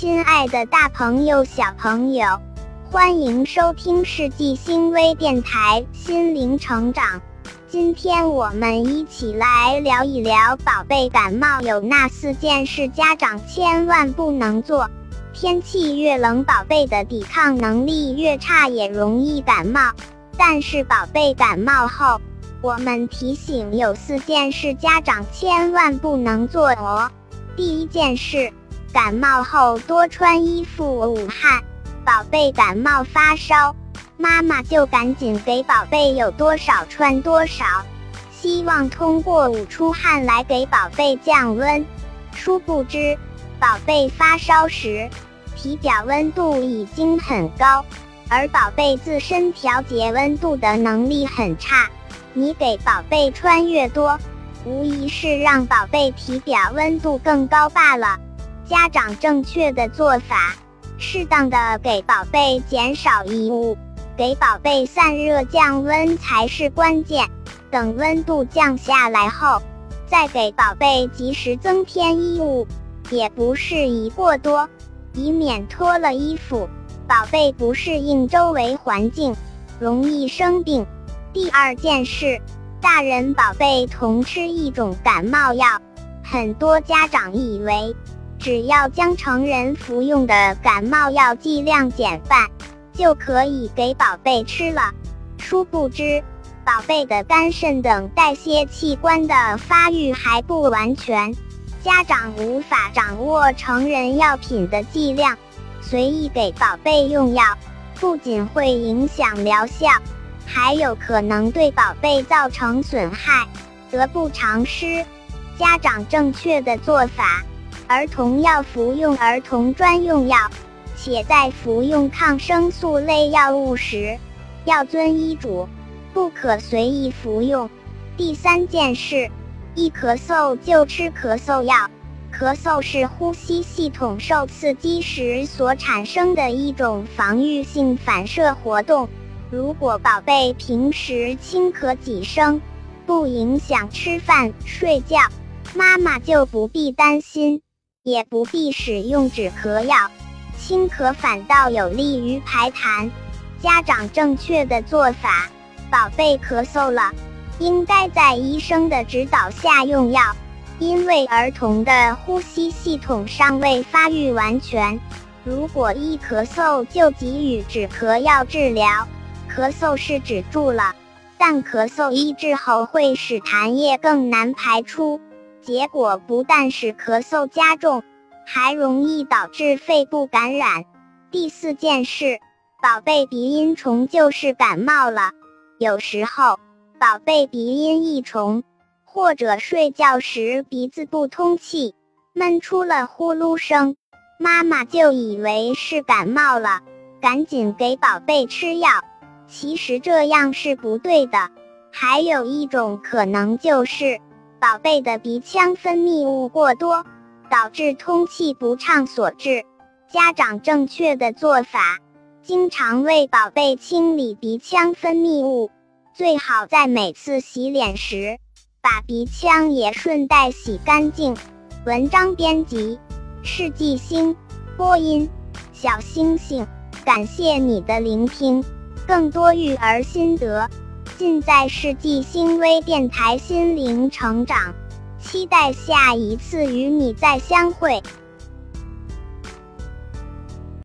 亲爱的大朋友、小朋友，欢迎收听世纪星微电台心灵成长。今天我们一起来聊一聊宝贝感冒有那四件事，家长千万不能做。天气越冷，宝贝的抵抗能力越差，也容易感冒。但是宝贝感冒后，我们提醒有四件事，家长千万不能做哦。第一件事。感冒后多穿衣服捂汗，宝贝感冒发烧，妈妈就赶紧给宝贝有多少穿多少，希望通过捂出汗来给宝贝降温。殊不知，宝贝发烧时，体表温度已经很高，而宝贝自身调节温度的能力很差，你给宝贝穿越多，无疑是让宝贝体表温度更高罢了。家长正确的做法，适当的给宝贝减少衣物，给宝贝散热降温才是关键。等温度降下来后，再给宝贝及时增添衣物，也不适宜过多，以免脱了衣服，宝贝不适应周围环境，容易生病。第二件事，大人宝贝同吃一种感冒药，很多家长以为。只要将成人服用的感冒药剂量减半，就可以给宝贝吃了。殊不知，宝贝的肝肾等代谢器官的发育还不完全，家长无法掌握成人药品的剂量，随意给宝贝用药，不仅会影响疗效，还有可能对宝贝造成损害，得不偿失。家长正确的做法。儿童要服用儿童专用药，且在服用抗生素类药物时，要遵医嘱，不可随意服用。第三件事，一咳嗽就吃咳嗽药。咳嗽是呼吸系统受刺激时所产生的一种防御性反射活动。如果宝贝平时轻咳几声，不影响吃饭睡觉，妈妈就不必担心。也不必使用止咳药，轻咳反倒有利于排痰。家长正确的做法，宝贝咳嗽了，应该在医生的指导下用药，因为儿童的呼吸系统尚未发育完全。如果一咳嗽就给予止咳药治疗，咳嗽是止住了，但咳嗽医治后会使痰液更难排出。结果不但使咳嗽加重，还容易导致肺部感染。第四件事，宝贝鼻音重就是感冒了。有时候，宝贝鼻音一重，或者睡觉时鼻子不通气，闷出了呼噜声，妈妈就以为是感冒了，赶紧给宝贝吃药。其实这样是不对的。还有一种可能就是。宝贝的鼻腔分泌物过多，导致通气不畅所致。家长正确的做法，经常为宝贝清理鼻腔分泌物，最好在每次洗脸时，把鼻腔也顺带洗干净。文章编辑：世纪星，播音：小星星。感谢你的聆听，更多育儿心得。尽在世纪星微电台心灵成长，期待下一次与你再相会。